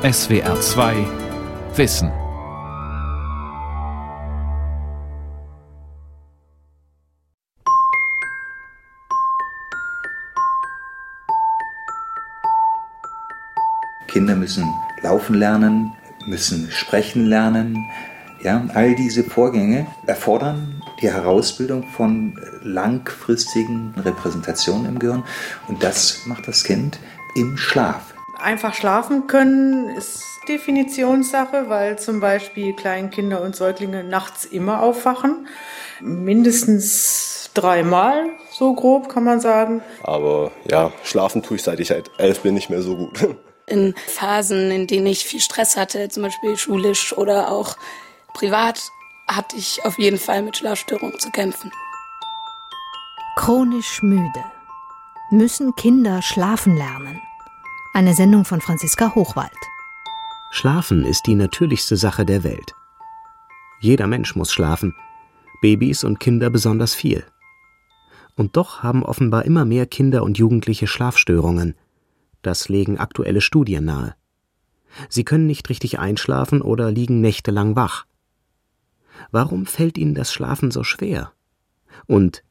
SWR 2 Wissen. Kinder müssen laufen lernen, müssen sprechen lernen. Ja, all diese Vorgänge erfordern die Herausbildung von langfristigen Repräsentationen im Gehirn und das macht das Kind im Schlaf. Einfach schlafen können ist Definitionssache, weil zum Beispiel Kleinkinder und Säuglinge nachts immer aufwachen. Mindestens dreimal, so grob kann man sagen. Aber ja, schlafen tue ich seit ich halt elf bin nicht mehr so gut. In Phasen, in denen ich viel Stress hatte, zum Beispiel schulisch oder auch privat, hatte ich auf jeden Fall mit Schlafstörungen zu kämpfen. Chronisch müde. Müssen Kinder schlafen lernen? Eine Sendung von Franziska Hochwald. Schlafen ist die natürlichste Sache der Welt. Jeder Mensch muss schlafen, Babys und Kinder besonders viel. Und doch haben offenbar immer mehr Kinder und Jugendliche Schlafstörungen. Das legen aktuelle Studien nahe. Sie können nicht richtig einschlafen oder liegen nächtelang wach. Warum fällt ihnen das Schlafen so schwer? Und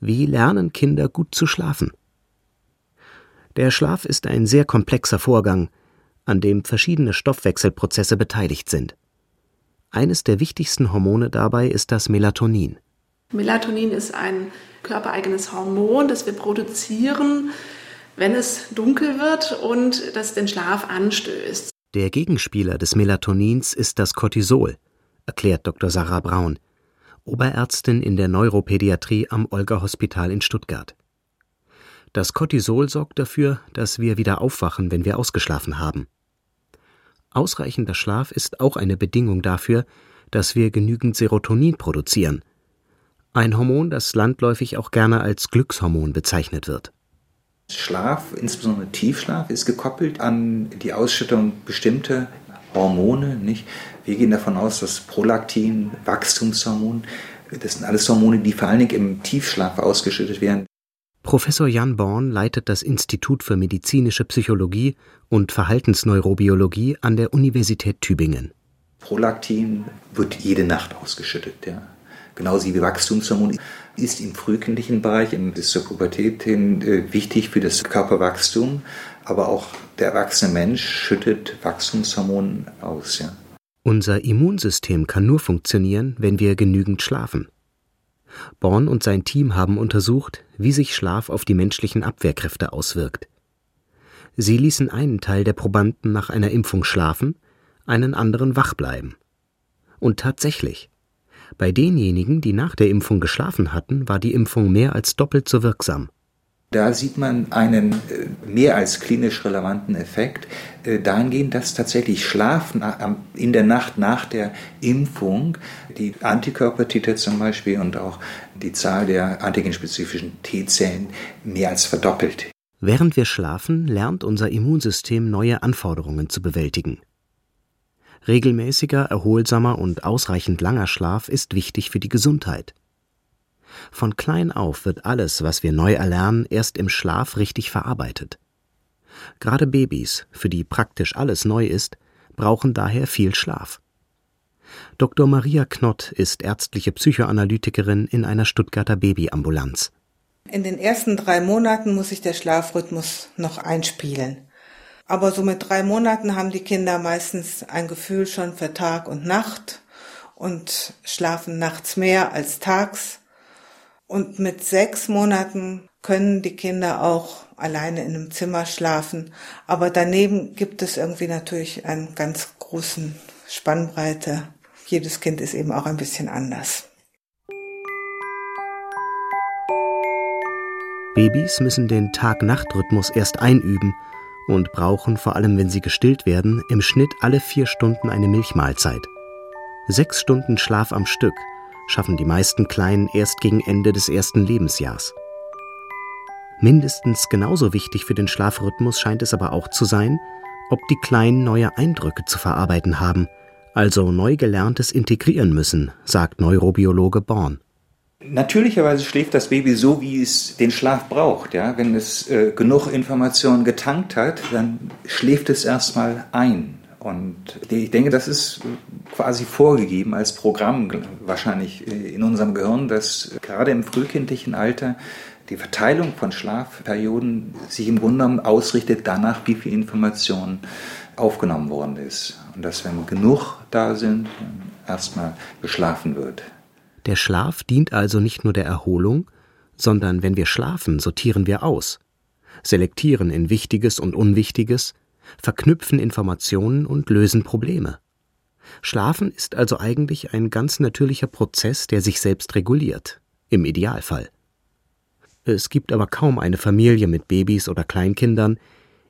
wie lernen Kinder gut zu schlafen? Der Schlaf ist ein sehr komplexer Vorgang, an dem verschiedene Stoffwechselprozesse beteiligt sind. Eines der wichtigsten Hormone dabei ist das Melatonin. Melatonin ist ein körpereigenes Hormon, das wir produzieren, wenn es dunkel wird und das den Schlaf anstößt. Der Gegenspieler des Melatonins ist das Cortisol, erklärt Dr. Sarah Braun, Oberärztin in der Neuropädiatrie am Olga Hospital in Stuttgart. Das Cortisol sorgt dafür, dass wir wieder aufwachen, wenn wir ausgeschlafen haben. Ausreichender Schlaf ist auch eine Bedingung dafür, dass wir genügend Serotonin produzieren, ein Hormon, das landläufig auch gerne als Glückshormon bezeichnet wird. Schlaf, insbesondere Tiefschlaf, ist gekoppelt an die Ausschüttung bestimmter Hormone. Nicht? Wir gehen davon aus, dass Prolaktin, Wachstumshormon, das sind alles Hormone, die vor allen Dingen im Tiefschlaf ausgeschüttet werden. Professor Jan Born leitet das Institut für medizinische Psychologie und Verhaltensneurobiologie an der Universität Tübingen. Prolaktin wird jede Nacht ausgeschüttet. Ja. Genauso wie Wachstumshormon ist im frühkindlichen Bereich, in der Pubertät hin, äh, wichtig für das Körperwachstum. Aber auch der erwachsene Mensch schüttet Wachstumshormone aus. Ja. Unser Immunsystem kann nur funktionieren, wenn wir genügend schlafen. Born und sein Team haben untersucht, wie sich Schlaf auf die menschlichen Abwehrkräfte auswirkt. Sie ließen einen Teil der Probanden nach einer Impfung schlafen, einen anderen wach bleiben. Und tatsächlich, bei denjenigen, die nach der Impfung geschlafen hatten, war die Impfung mehr als doppelt so wirksam. Da sieht man einen äh, mehr als klinisch relevanten Effekt äh, dahingehend, dass tatsächlich Schlafen in der Nacht nach der Impfung die Antikörpertitel zum Beispiel und auch die Zahl der antigenspezifischen T-Zellen mehr als verdoppelt. Während wir schlafen, lernt unser Immunsystem neue Anforderungen zu bewältigen. Regelmäßiger, erholsamer und ausreichend langer Schlaf ist wichtig für die Gesundheit. Von klein auf wird alles, was wir neu erlernen, erst im Schlaf richtig verarbeitet. Gerade Babys, für die praktisch alles neu ist, brauchen daher viel Schlaf. Dr. Maria Knott ist ärztliche Psychoanalytikerin in einer Stuttgarter Babyambulanz. In den ersten drei Monaten muss sich der Schlafrhythmus noch einspielen. Aber so mit drei Monaten haben die Kinder meistens ein Gefühl schon für Tag und Nacht und schlafen nachts mehr als tags. Und mit sechs Monaten können die Kinder auch alleine in einem Zimmer schlafen. Aber daneben gibt es irgendwie natürlich einen ganz großen Spannbreite. Jedes Kind ist eben auch ein bisschen anders. Babys müssen den Tag-Nacht-Rhythmus erst einüben und brauchen, vor allem wenn sie gestillt werden, im Schnitt alle vier Stunden eine Milchmahlzeit. Sechs Stunden Schlaf am Stück schaffen die meisten Kleinen erst gegen Ende des ersten Lebensjahrs. Mindestens genauso wichtig für den Schlafrhythmus scheint es aber auch zu sein, ob die Kleinen neue Eindrücke zu verarbeiten haben, also neu gelerntes integrieren müssen, sagt Neurobiologe Born. Natürlicherweise schläft das Baby so, wie es den Schlaf braucht. Ja? Wenn es äh, genug Informationen getankt hat, dann schläft es erstmal ein. Und ich denke, das ist quasi vorgegeben als Programm wahrscheinlich in unserem Gehirn, dass gerade im frühkindlichen Alter die Verteilung von Schlafperioden sich im Grunde genommen ausrichtet danach, wie viel Information aufgenommen worden ist. Und dass, wenn genug da sind, erstmal geschlafen wird. Der Schlaf dient also nicht nur der Erholung, sondern wenn wir schlafen, sortieren wir aus, selektieren in Wichtiges und Unwichtiges, verknüpfen Informationen und lösen Probleme. Schlafen ist also eigentlich ein ganz natürlicher Prozess, der sich selbst reguliert, im Idealfall. Es gibt aber kaum eine Familie mit Babys oder Kleinkindern,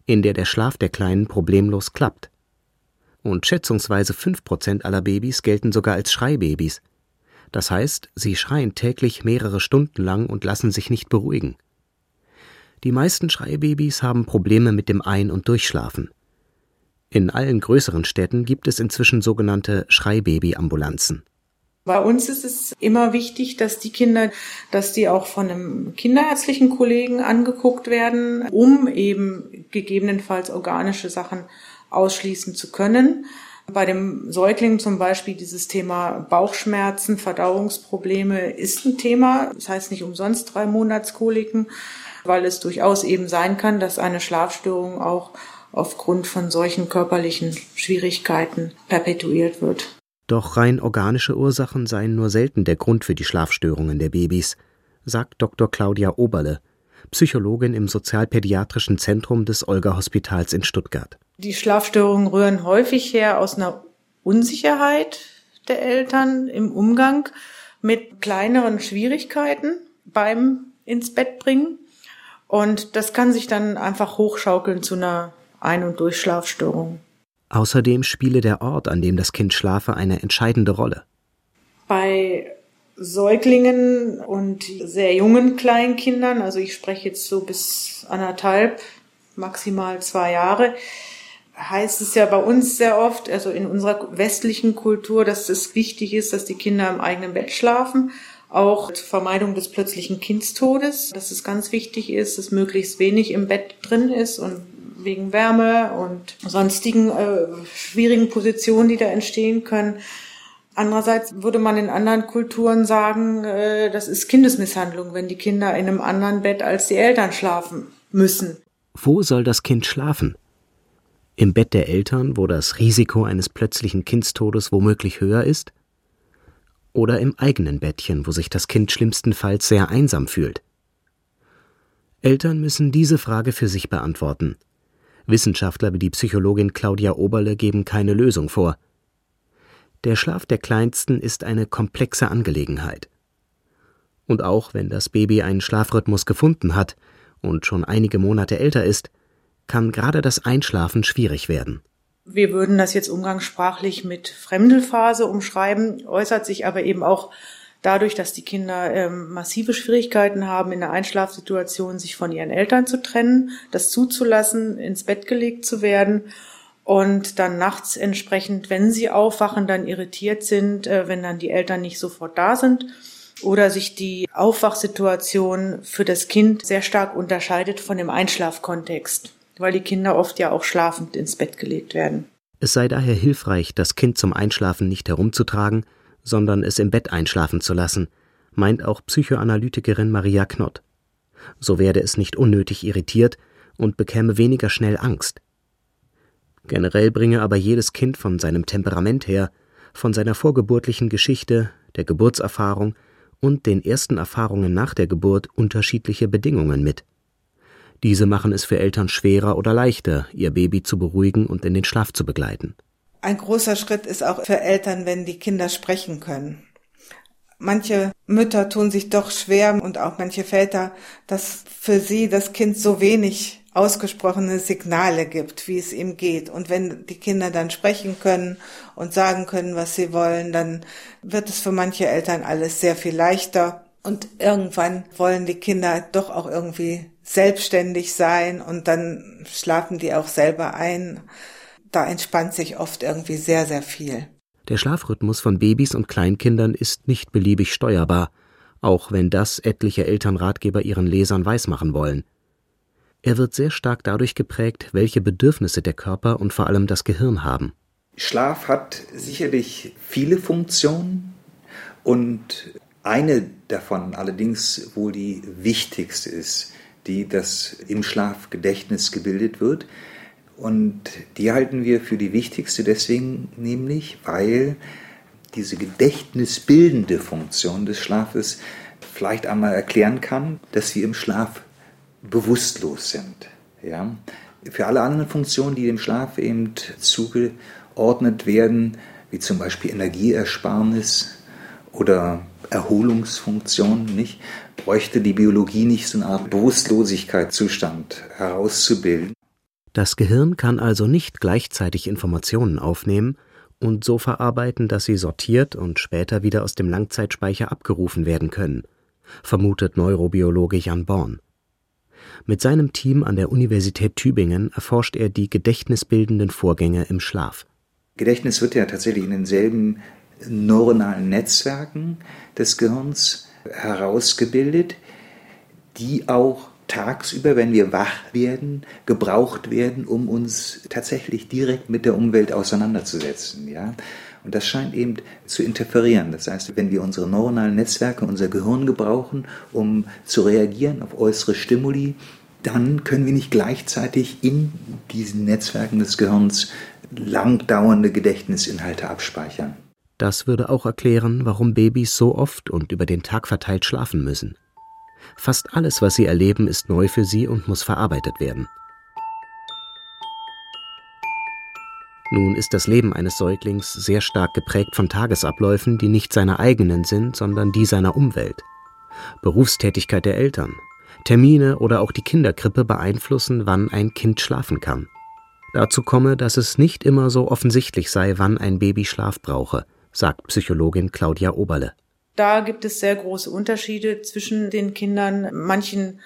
in der der Schlaf der Kleinen problemlos klappt. Und schätzungsweise fünf Prozent aller Babys gelten sogar als Schreibabys. Das heißt, sie schreien täglich mehrere Stunden lang und lassen sich nicht beruhigen. Die meisten Schreibabys haben Probleme mit dem Ein- und Durchschlafen. In allen größeren Städten gibt es inzwischen sogenannte Schreibaby-Ambulanzen. Bei uns ist es immer wichtig, dass die Kinder, dass die auch von einem kinderärztlichen Kollegen angeguckt werden, um eben gegebenenfalls organische Sachen ausschließen zu können. Bei dem Säugling zum Beispiel dieses Thema Bauchschmerzen, Verdauungsprobleme ist ein Thema. Das heißt nicht umsonst drei Monatskoliken, weil es durchaus eben sein kann, dass eine Schlafstörung auch aufgrund von solchen körperlichen Schwierigkeiten perpetuiert wird. Doch rein organische Ursachen seien nur selten der Grund für die Schlafstörungen der Babys, sagt Dr. Claudia Oberle, Psychologin im Sozialpädiatrischen Zentrum des Olga-Hospitals in Stuttgart. Die Schlafstörungen rühren häufig her aus einer Unsicherheit der Eltern im Umgang mit kleineren Schwierigkeiten beim ins Bett bringen. Und das kann sich dann einfach hochschaukeln zu einer Ein- und Durchschlafstörung. Außerdem spiele der Ort, an dem das Kind schlafe, eine entscheidende Rolle. Bei Säuglingen und sehr jungen Kleinkindern, also ich spreche jetzt so bis anderthalb, maximal zwei Jahre, heißt es ja bei uns sehr oft, also in unserer westlichen Kultur, dass es wichtig ist, dass die Kinder im eigenen Bett schlafen. Auch zur Vermeidung des plötzlichen Kindstodes, dass es ganz wichtig ist, dass möglichst wenig im Bett drin ist und wegen Wärme und sonstigen äh, schwierigen Positionen, die da entstehen können. Andererseits würde man in anderen Kulturen sagen, äh, das ist Kindesmisshandlung, wenn die Kinder in einem anderen Bett als die Eltern schlafen müssen. Wo soll das Kind schlafen? Im Bett der Eltern, wo das Risiko eines plötzlichen Kindstodes womöglich höher ist? Oder im eigenen Bettchen, wo sich das Kind schlimmstenfalls sehr einsam fühlt? Eltern müssen diese Frage für sich beantworten. Wissenschaftler wie die Psychologin Claudia Oberle geben keine Lösung vor. Der Schlaf der Kleinsten ist eine komplexe Angelegenheit. Und auch wenn das Baby einen Schlafrhythmus gefunden hat und schon einige Monate älter ist, kann gerade das Einschlafen schwierig werden. Wir würden das jetzt umgangssprachlich mit Fremdelphase umschreiben, äußert sich aber eben auch dadurch, dass die Kinder ähm, massive Schwierigkeiten haben, in der Einschlafsituation sich von ihren Eltern zu trennen, das zuzulassen, ins Bett gelegt zu werden und dann nachts entsprechend, wenn sie aufwachen, dann irritiert sind, äh, wenn dann die Eltern nicht sofort da sind oder sich die Aufwachsituation für das Kind sehr stark unterscheidet von dem Einschlafkontext, weil die Kinder oft ja auch schlafend ins Bett gelegt werden. Es sei daher hilfreich, das Kind zum Einschlafen nicht herumzutragen, sondern es im Bett einschlafen zu lassen, meint auch Psychoanalytikerin Maria Knott. So werde es nicht unnötig irritiert und bekäme weniger schnell Angst. Generell bringe aber jedes Kind von seinem Temperament her, von seiner vorgeburtlichen Geschichte, der Geburtserfahrung und den ersten Erfahrungen nach der Geburt unterschiedliche Bedingungen mit. Diese machen es für Eltern schwerer oder leichter, ihr Baby zu beruhigen und in den Schlaf zu begleiten. Ein großer Schritt ist auch für Eltern, wenn die Kinder sprechen können. Manche Mütter tun sich doch schwer und auch manche Väter, dass für sie das Kind so wenig ausgesprochene Signale gibt, wie es ihm geht. Und wenn die Kinder dann sprechen können und sagen können, was sie wollen, dann wird es für manche Eltern alles sehr viel leichter. Und irgendwann wollen die Kinder doch auch irgendwie selbstständig sein und dann schlafen die auch selber ein da entspannt sich oft irgendwie sehr, sehr viel. Der Schlafrhythmus von Babys und Kleinkindern ist nicht beliebig steuerbar, auch wenn das etliche Elternratgeber ihren Lesern weismachen wollen. Er wird sehr stark dadurch geprägt, welche Bedürfnisse der Körper und vor allem das Gehirn haben. Schlaf hat sicherlich viele Funktionen und eine davon allerdings wohl die wichtigste ist, die das im Schlafgedächtnis gebildet wird. Und die halten wir für die wichtigste deswegen nämlich, weil diese gedächtnisbildende Funktion des Schlafes vielleicht einmal erklären kann, dass wir im Schlaf bewusstlos sind. Ja? Für alle anderen Funktionen, die dem Schlaf eben zugeordnet werden, wie zum Beispiel Energieersparnis oder Erholungsfunktion, nicht, bräuchte die Biologie nicht so eine Art Bewusstlosigkeitszustand herauszubilden. Das Gehirn kann also nicht gleichzeitig Informationen aufnehmen und so verarbeiten, dass sie sortiert und später wieder aus dem Langzeitspeicher abgerufen werden können, vermutet Neurobiologe Jan Born. Mit seinem Team an der Universität Tübingen erforscht er die gedächtnisbildenden Vorgänge im Schlaf. Gedächtnis wird ja tatsächlich in denselben neuronalen Netzwerken des Gehirns herausgebildet, die auch tagsüber, wenn wir wach werden, gebraucht werden, um uns tatsächlich direkt mit der Umwelt auseinanderzusetzen. Ja? Und das scheint eben zu interferieren. Das heißt, wenn wir unsere neuronalen Netzwerke, unser Gehirn gebrauchen, um zu reagieren auf äußere Stimuli, dann können wir nicht gleichzeitig in diesen Netzwerken des Gehirns langdauernde Gedächtnisinhalte abspeichern. Das würde auch erklären, warum Babys so oft und über den Tag verteilt schlafen müssen. Fast alles, was sie erleben, ist neu für sie und muss verarbeitet werden. Nun ist das Leben eines Säuglings sehr stark geprägt von Tagesabläufen, die nicht seine eigenen sind, sondern die seiner Umwelt. Berufstätigkeit der Eltern, Termine oder auch die Kinderkrippe beeinflussen, wann ein Kind schlafen kann. Dazu komme, dass es nicht immer so offensichtlich sei, wann ein Baby Schlaf brauche, sagt Psychologin Claudia Oberle. Da gibt es sehr große Unterschiede zwischen den Kindern. Manchen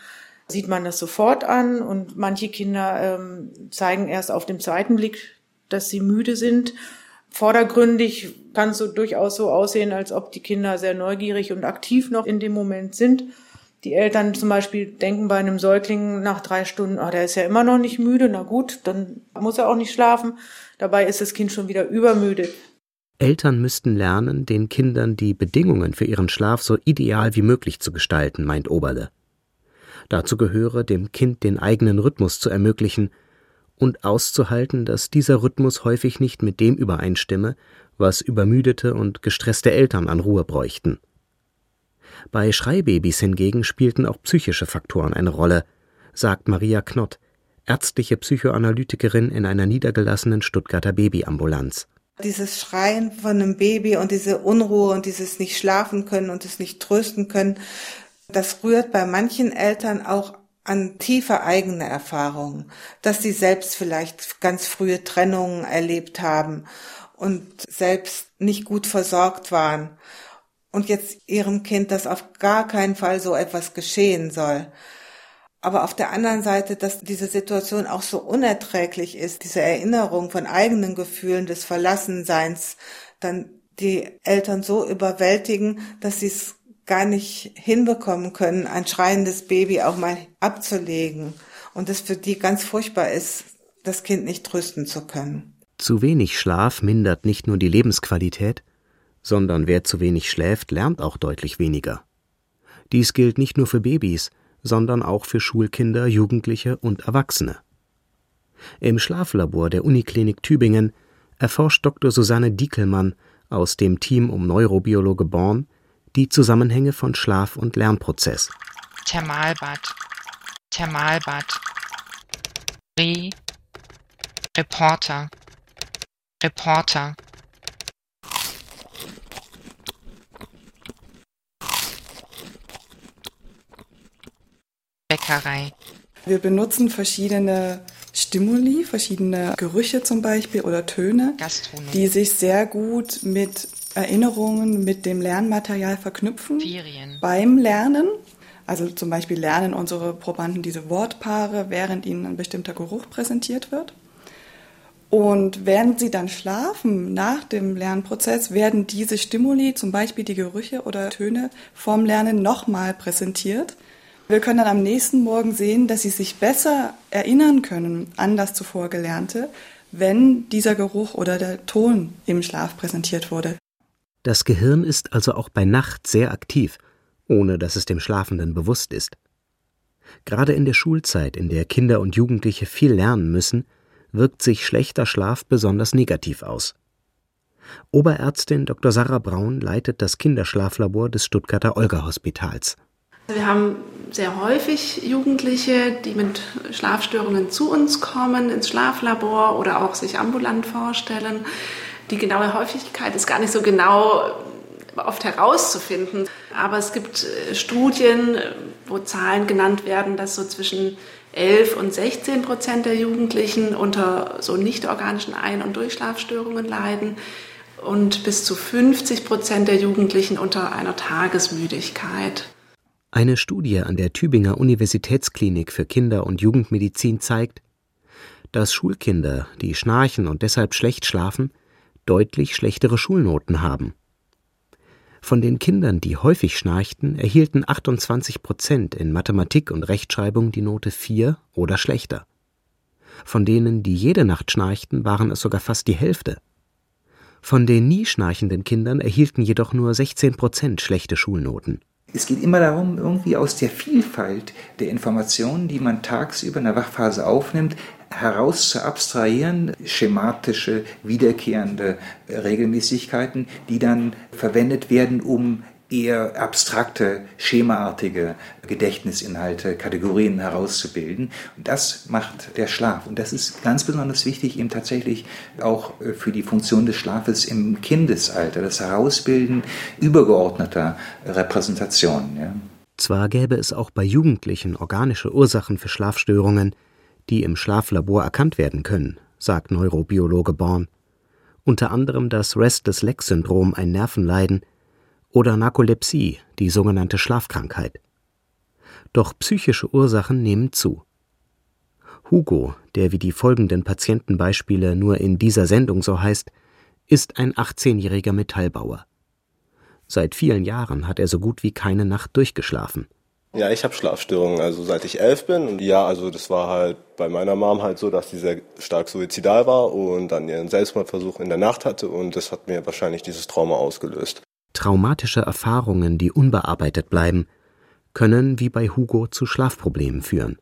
sieht man das sofort an und manche Kinder ähm, zeigen erst auf dem zweiten Blick, dass sie müde sind. Vordergründig kann es so durchaus so aussehen, als ob die Kinder sehr neugierig und aktiv noch in dem Moment sind. Die Eltern zum Beispiel denken bei einem Säugling nach drei Stunden, ah, der ist ja immer noch nicht müde, na gut, dann muss er auch nicht schlafen. Dabei ist das Kind schon wieder übermüdet. Eltern müssten lernen, den Kindern die Bedingungen für ihren Schlaf so ideal wie möglich zu gestalten, meint Oberle. Dazu gehöre, dem Kind den eigenen Rhythmus zu ermöglichen und auszuhalten, dass dieser Rhythmus häufig nicht mit dem übereinstimme, was übermüdete und gestresste Eltern an Ruhe bräuchten. Bei Schreibabys hingegen spielten auch psychische Faktoren eine Rolle, sagt Maria Knott, ärztliche Psychoanalytikerin in einer niedergelassenen Stuttgarter Babyambulanz. Dieses Schreien von einem Baby und diese Unruhe und dieses nicht schlafen können und es nicht trösten können, das rührt bei manchen Eltern auch an tiefe eigene Erfahrungen, dass sie selbst vielleicht ganz frühe Trennungen erlebt haben und selbst nicht gut versorgt waren und jetzt ihrem Kind, dass auf gar keinen Fall so etwas geschehen soll. Aber auf der anderen Seite, dass diese Situation auch so unerträglich ist, diese Erinnerung von eigenen Gefühlen des Verlassenseins, dann die Eltern so überwältigen, dass sie es gar nicht hinbekommen können, ein schreiendes Baby auch mal abzulegen. Und es für die ganz furchtbar ist, das Kind nicht trösten zu können. Zu wenig Schlaf mindert nicht nur die Lebensqualität, sondern wer zu wenig schläft, lernt auch deutlich weniger. Dies gilt nicht nur für Babys, sondern auch für Schulkinder, Jugendliche und Erwachsene. Im Schlaflabor der Uniklinik Tübingen erforscht Dr. Susanne Diekelmann aus dem Team um Neurobiologe Born die Zusammenhänge von Schlaf und Lernprozess. Thermalbad, Thermalbad, Re, Reporter, Reporter. Bäckerei. Wir benutzen verschiedene Stimuli, verschiedene Gerüche zum Beispiel oder Töne, Gastronomie. die sich sehr gut mit Erinnerungen, mit dem Lernmaterial verknüpfen. Ferien. Beim Lernen. Also zum Beispiel lernen unsere Probanden diese Wortpaare, während ihnen ein bestimmter Geruch präsentiert wird. Und während sie dann schlafen, nach dem Lernprozess, werden diese Stimuli, zum Beispiel die Gerüche oder Töne vom Lernen nochmal präsentiert. Wir können dann am nächsten Morgen sehen, dass sie sich besser erinnern können an das zuvor Gelernte, wenn dieser Geruch oder der Ton im Schlaf präsentiert wurde. Das Gehirn ist also auch bei Nacht sehr aktiv, ohne dass es dem Schlafenden bewusst ist. Gerade in der Schulzeit, in der Kinder und Jugendliche viel lernen müssen, wirkt sich schlechter Schlaf besonders negativ aus. Oberärztin Dr. Sarah Braun leitet das Kinderschlaflabor des Stuttgarter Olga-Hospitals. Wir haben sehr häufig Jugendliche, die mit Schlafstörungen zu uns kommen, ins Schlaflabor oder auch sich ambulant vorstellen. Die genaue Häufigkeit ist gar nicht so genau oft herauszufinden. Aber es gibt äh, Studien, wo Zahlen genannt werden, dass so zwischen 11 und 16 Prozent der Jugendlichen unter so nicht organischen Ein- und Durchschlafstörungen leiden und bis zu 50 Prozent der Jugendlichen unter einer Tagesmüdigkeit. Eine Studie an der Tübinger Universitätsklinik für Kinder- und Jugendmedizin zeigt, dass Schulkinder, die schnarchen und deshalb schlecht schlafen, deutlich schlechtere Schulnoten haben. Von den Kindern, die häufig schnarchten, erhielten 28 Prozent in Mathematik und Rechtschreibung die Note 4 oder schlechter. Von denen, die jede Nacht schnarchten, waren es sogar fast die Hälfte. Von den nie schnarchenden Kindern erhielten jedoch nur 16 Prozent schlechte Schulnoten. Es geht immer darum, irgendwie aus der Vielfalt der Informationen, die man tagsüber in der Wachphase aufnimmt, heraus zu abstrahieren, schematische, wiederkehrende Regelmäßigkeiten, die dann verwendet werden, um eher abstrakte, schemaartige Gedächtnisinhalte, Kategorien herauszubilden. Und das macht der Schlaf. Und das ist ganz besonders wichtig eben tatsächlich auch äh, für die Funktion des Schlafes im Kindesalter, das Herausbilden übergeordneter Repräsentationen. Ja. Zwar gäbe es auch bei Jugendlichen organische Ursachen für Schlafstörungen, die im Schlaflabor erkannt werden können, sagt Neurobiologe Born. Unter anderem das Restless-Leg-Syndrom, ein Nervenleiden, oder Narkolepsie, die sogenannte Schlafkrankheit. Doch psychische Ursachen nehmen zu. Hugo, der wie die folgenden Patientenbeispiele nur in dieser Sendung so heißt, ist ein 18-jähriger Metallbauer. Seit vielen Jahren hat er so gut wie keine Nacht durchgeschlafen. Ja, ich habe Schlafstörungen, also seit ich elf bin. Und ja, also das war halt bei meiner Mom halt so, dass sie sehr stark suizidal war und dann ihren Selbstmordversuch in der Nacht hatte und das hat mir wahrscheinlich dieses Trauma ausgelöst. Traumatische Erfahrungen, die unbearbeitet bleiben, können wie bei Hugo zu Schlafproblemen führen.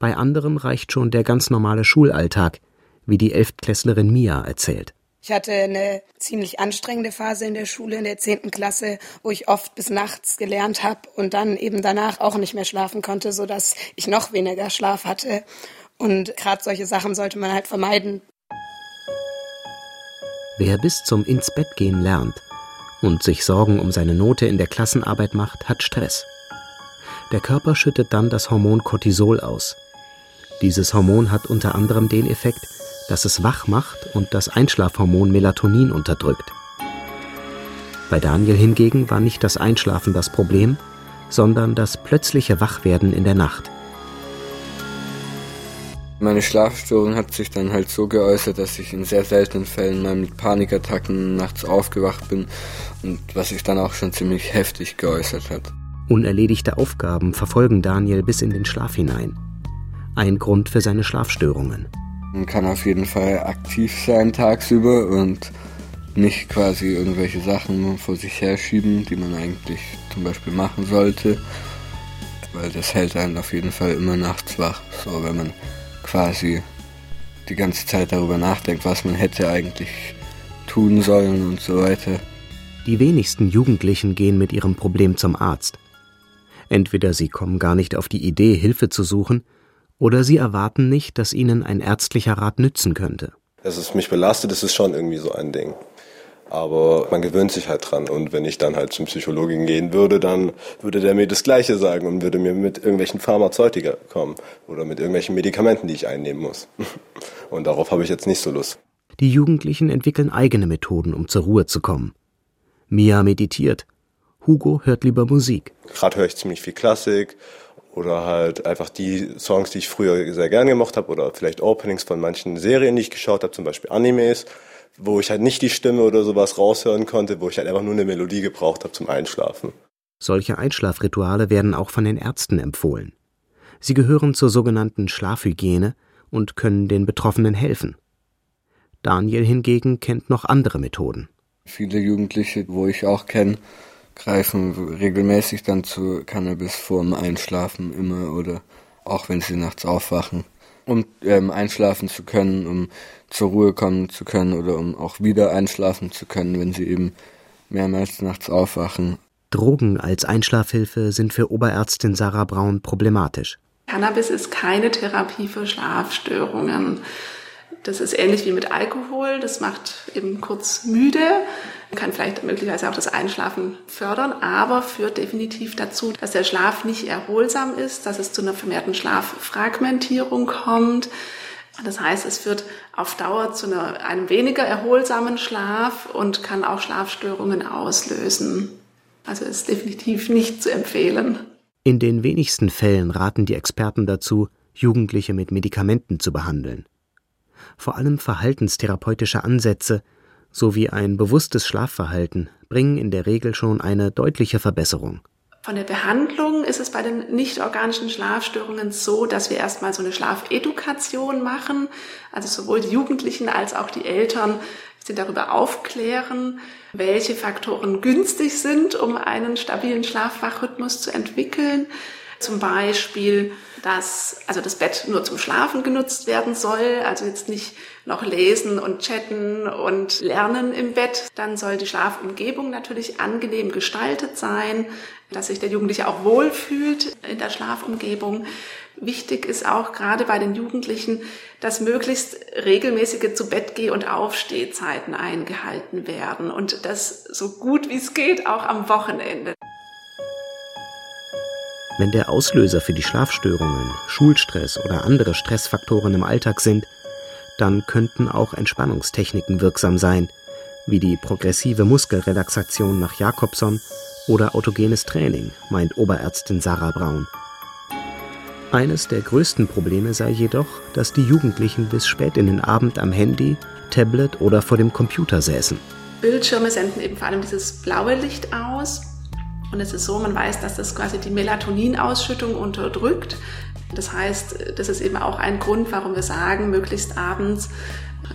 Bei anderen reicht schon der ganz normale Schulalltag, wie die Elftklässlerin Mia erzählt. Ich hatte eine ziemlich anstrengende Phase in der Schule in der zehnten Klasse, wo ich oft bis nachts gelernt habe und dann eben danach auch nicht mehr schlafen konnte, so dass ich noch weniger Schlaf hatte. Und gerade solche Sachen sollte man halt vermeiden. Wer bis zum ins Bett gehen lernt und sich Sorgen um seine Note in der Klassenarbeit macht, hat Stress. Der Körper schüttet dann das Hormon Cortisol aus. Dieses Hormon hat unter anderem den Effekt, das es wach macht und das Einschlafhormon Melatonin unterdrückt. Bei Daniel hingegen war nicht das Einschlafen das Problem, sondern das plötzliche Wachwerden in der Nacht. Meine Schlafstörung hat sich dann halt so geäußert, dass ich in sehr seltenen Fällen mal mit Panikattacken nachts aufgewacht bin und was sich dann auch schon ziemlich heftig geäußert hat. Unerledigte Aufgaben verfolgen Daniel bis in den Schlaf hinein. Ein Grund für seine Schlafstörungen. Man kann auf jeden Fall aktiv sein tagsüber und nicht quasi irgendwelche Sachen vor sich herschieben, die man eigentlich zum Beispiel machen sollte. Weil das hält einen auf jeden Fall immer nachts wach. So, wenn man quasi die ganze Zeit darüber nachdenkt, was man hätte eigentlich tun sollen und so weiter. Die wenigsten Jugendlichen gehen mit ihrem Problem zum Arzt. Entweder sie kommen gar nicht auf die Idee, Hilfe zu suchen, oder sie erwarten nicht, dass ihnen ein ärztlicher Rat nützen könnte. Dass es mich belastet, das ist schon irgendwie so ein Ding. Aber man gewöhnt sich halt dran. Und wenn ich dann halt zum Psychologen gehen würde, dann würde der mir das Gleiche sagen und würde mir mit irgendwelchen Pharmazeutika kommen oder mit irgendwelchen Medikamenten, die ich einnehmen muss. Und darauf habe ich jetzt nicht so Lust. Die Jugendlichen entwickeln eigene Methoden, um zur Ruhe zu kommen. Mia meditiert. Hugo hört lieber Musik. Gerade höre ich ziemlich viel Klassik oder halt einfach die Songs, die ich früher sehr gern gemacht habe oder vielleicht Openings von manchen Serien, die ich geschaut habe, zum Beispiel Animes, wo ich halt nicht die Stimme oder sowas raushören konnte, wo ich halt einfach nur eine Melodie gebraucht habe zum Einschlafen. Solche Einschlafrituale werden auch von den Ärzten empfohlen. Sie gehören zur sogenannten Schlafhygiene und können den Betroffenen helfen. Daniel hingegen kennt noch andere Methoden. Viele Jugendliche, wo ich auch kenne, greifen regelmäßig dann zu Cannabis vorm Einschlafen immer oder auch wenn sie nachts aufwachen, um ähm, einschlafen zu können, um zur Ruhe kommen zu können oder um auch wieder einschlafen zu können, wenn sie eben mehrmals nachts aufwachen. Drogen als Einschlafhilfe sind für Oberärztin Sarah Braun problematisch. Cannabis ist keine Therapie für Schlafstörungen. Das ist ähnlich wie mit Alkohol. Das macht eben kurz müde, kann vielleicht möglicherweise auch das Einschlafen fördern, aber führt definitiv dazu, dass der Schlaf nicht erholsam ist, dass es zu einer vermehrten Schlaffragmentierung kommt. Das heißt, es führt auf Dauer zu einer, einem weniger erholsamen Schlaf und kann auch Schlafstörungen auslösen. Also ist definitiv nicht zu empfehlen. In den wenigsten Fällen raten die Experten dazu, Jugendliche mit Medikamenten zu behandeln. Vor allem verhaltenstherapeutische Ansätze sowie ein bewusstes Schlafverhalten bringen in der Regel schon eine deutliche Verbesserung. Von der Behandlung ist es bei den nicht-organischen Schlafstörungen so, dass wir erstmal so eine Schlafedukation machen, also sowohl die Jugendlichen als auch die Eltern sie darüber aufklären, welche Faktoren günstig sind, um einen stabilen Schlafwachrhythmus zu entwickeln. Zum Beispiel, dass also das Bett nur zum Schlafen genutzt werden soll, also jetzt nicht noch lesen und chatten und lernen im Bett. Dann soll die Schlafumgebung natürlich angenehm gestaltet sein, dass sich der Jugendliche auch wohlfühlt in der Schlafumgebung. Wichtig ist auch gerade bei den Jugendlichen, dass möglichst regelmäßige zu Bett und Aufstehzeiten eingehalten werden und das so gut wie es geht auch am Wochenende. Wenn der Auslöser für die Schlafstörungen Schulstress oder andere Stressfaktoren im Alltag sind, dann könnten auch Entspannungstechniken wirksam sein, wie die progressive Muskelrelaxation nach Jakobson oder autogenes Training, meint Oberärztin Sarah Braun. Eines der größten Probleme sei jedoch, dass die Jugendlichen bis spät in den Abend am Handy, Tablet oder vor dem Computer säßen. Bildschirme senden eben vor allem dieses blaue Licht aus. Und es ist so, man weiß, dass das quasi die Melatoninausschüttung unterdrückt. Das heißt, das ist eben auch ein Grund, warum wir sagen, möglichst abends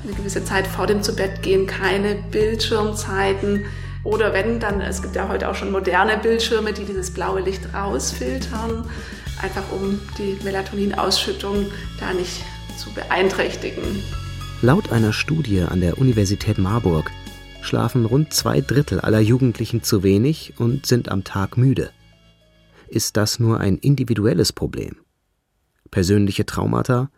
eine gewisse Zeit vor dem Zubettgehen keine Bildschirmzeiten. Oder wenn, dann, es gibt ja heute auch schon moderne Bildschirme, die dieses blaue Licht rausfiltern, einfach um die Melatoninausschüttung da nicht zu beeinträchtigen. Laut einer Studie an der Universität Marburg schlafen rund zwei Drittel aller Jugendlichen zu wenig und sind am Tag müde. Ist das nur ein individuelles Problem? Persönliche Traumata?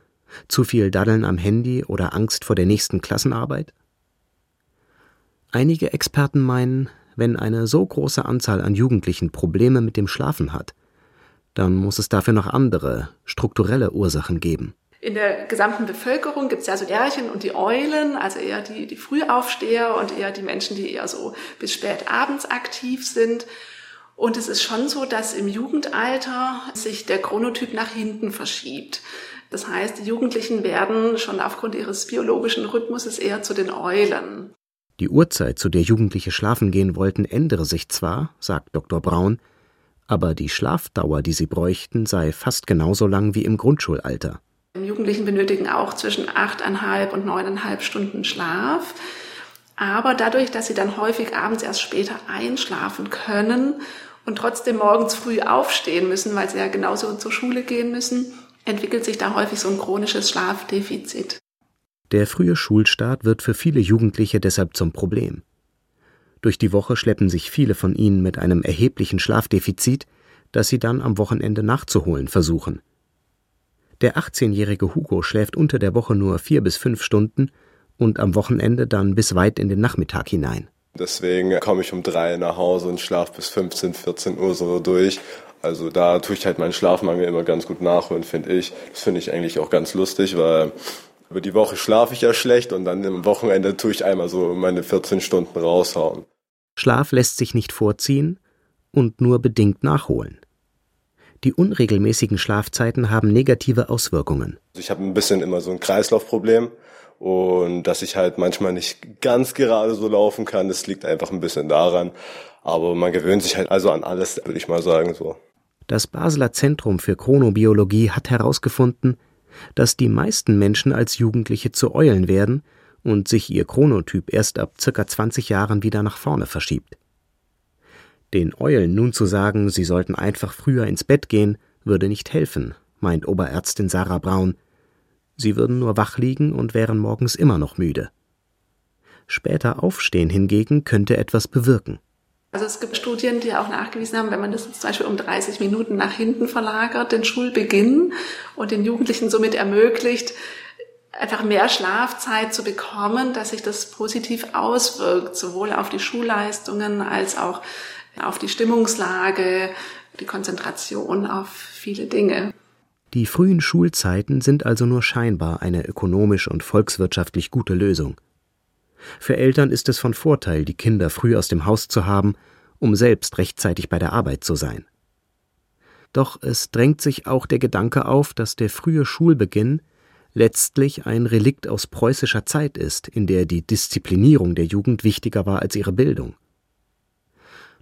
Zu viel Daddeln am Handy oder Angst vor der nächsten Klassenarbeit? Einige Experten meinen, wenn eine so große Anzahl an Jugendlichen Probleme mit dem Schlafen hat, dann muss es dafür noch andere, strukturelle Ursachen geben. In der gesamten Bevölkerung gibt es ja so Ärchen und die Eulen, also eher die, die Frühaufsteher und eher die Menschen, die eher so bis spät abends aktiv sind. Und es ist schon so, dass im Jugendalter sich der Chronotyp nach hinten verschiebt. Das heißt, die Jugendlichen werden schon aufgrund ihres biologischen Rhythmuses eher zu den Eulen. Die Uhrzeit, zu der Jugendliche schlafen gehen wollten, ändere sich zwar, sagt Dr. Braun, aber die Schlafdauer, die sie bräuchten, sei fast genauso lang wie im Grundschulalter. Jugendlichen benötigen auch zwischen achteinhalb und neuneinhalb Stunden Schlaf. Aber dadurch, dass sie dann häufig abends erst später einschlafen können und trotzdem morgens früh aufstehen müssen, weil sie ja genauso zur Schule gehen müssen, entwickelt sich da häufig so ein chronisches Schlafdefizit. Der frühe Schulstart wird für viele Jugendliche deshalb zum Problem. Durch die Woche schleppen sich viele von ihnen mit einem erheblichen Schlafdefizit, das sie dann am Wochenende nachzuholen versuchen. Der 18-jährige Hugo schläft unter der Woche nur vier bis fünf Stunden und am Wochenende dann bis weit in den Nachmittag hinein. Deswegen komme ich um drei nach Hause und schlafe bis 15, 14 Uhr so durch. Also da tue ich halt meinen Schlafmangel immer ganz gut nachholen, finde ich. Das finde ich eigentlich auch ganz lustig, weil über die Woche schlafe ich ja schlecht und dann am Wochenende tue ich einmal so meine 14 Stunden raushauen. Schlaf lässt sich nicht vorziehen und nur bedingt nachholen. Die unregelmäßigen Schlafzeiten haben negative Auswirkungen. Also ich habe ein bisschen immer so ein Kreislaufproblem und dass ich halt manchmal nicht ganz gerade so laufen kann, das liegt einfach ein bisschen daran. Aber man gewöhnt sich halt also an alles, würde ich mal sagen so. Das Basler Zentrum für Chronobiologie hat herausgefunden, dass die meisten Menschen als Jugendliche zu Eulen werden und sich ihr Chronotyp erst ab circa 20 Jahren wieder nach vorne verschiebt. Den Eulen nun zu sagen, sie sollten einfach früher ins Bett gehen, würde nicht helfen, meint Oberärztin Sarah Braun. Sie würden nur wach liegen und wären morgens immer noch müde. Später aufstehen hingegen könnte etwas bewirken. Also es gibt Studien, die auch nachgewiesen haben, wenn man das zum Beispiel um 30 Minuten nach hinten verlagert, den Schulbeginn und den Jugendlichen somit ermöglicht, einfach mehr Schlafzeit zu bekommen, dass sich das positiv auswirkt, sowohl auf die Schulleistungen als auch auf die Stimmungslage, die Konzentration auf viele Dinge. Die frühen Schulzeiten sind also nur scheinbar eine ökonomisch und volkswirtschaftlich gute Lösung. Für Eltern ist es von Vorteil, die Kinder früh aus dem Haus zu haben, um selbst rechtzeitig bei der Arbeit zu sein. Doch es drängt sich auch der Gedanke auf, dass der frühe Schulbeginn letztlich ein Relikt aus preußischer Zeit ist, in der die Disziplinierung der Jugend wichtiger war als ihre Bildung.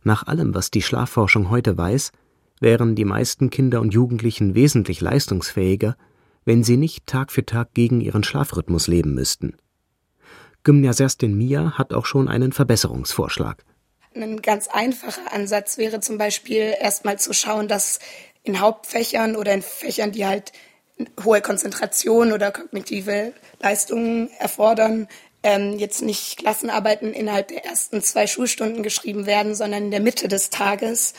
Nach allem, was die Schlafforschung heute weiß, wären die meisten Kinder und Jugendlichen wesentlich leistungsfähiger, wenn sie nicht Tag für Tag gegen ihren Schlafrhythmus leben müssten. Gymnasiastin Mia hat auch schon einen Verbesserungsvorschlag. Ein ganz einfacher Ansatz wäre zum Beispiel erstmal zu schauen, dass in Hauptfächern oder in Fächern, die halt hohe Konzentration oder kognitive Leistungen erfordern, ähm, jetzt nicht Klassenarbeiten innerhalb der ersten zwei Schulstunden geschrieben werden, sondern in der Mitte des Tages.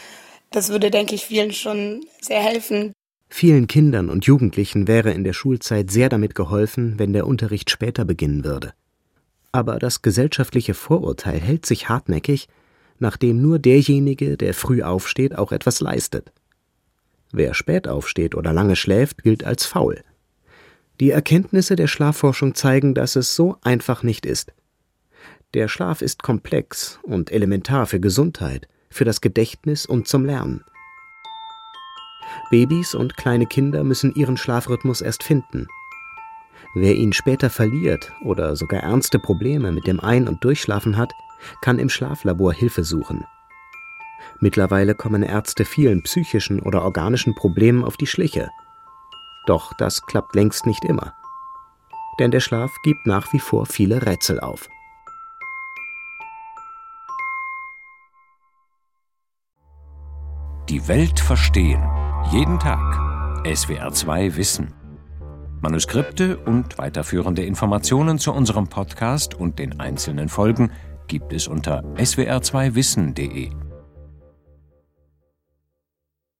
Das würde, denke ich, vielen schon sehr helfen. Vielen Kindern und Jugendlichen wäre in der Schulzeit sehr damit geholfen, wenn der Unterricht später beginnen würde. Aber das gesellschaftliche Vorurteil hält sich hartnäckig, nachdem nur derjenige, der früh aufsteht, auch etwas leistet. Wer spät aufsteht oder lange schläft, gilt als faul. Die Erkenntnisse der Schlafforschung zeigen, dass es so einfach nicht ist. Der Schlaf ist komplex und elementar für Gesundheit, für das Gedächtnis und zum Lernen. Babys und kleine Kinder müssen ihren Schlafrhythmus erst finden. Wer ihn später verliert oder sogar ernste Probleme mit dem Ein- und Durchschlafen hat, kann im Schlaflabor Hilfe suchen. Mittlerweile kommen Ärzte vielen psychischen oder organischen Problemen auf die Schliche. Doch das klappt längst nicht immer. Denn der Schlaf gibt nach wie vor viele Rätsel auf. Die Welt verstehen. Jeden Tag. SWR2 Wissen. Manuskripte und weiterführende Informationen zu unserem Podcast und den einzelnen Folgen gibt es unter swr2wissen.de.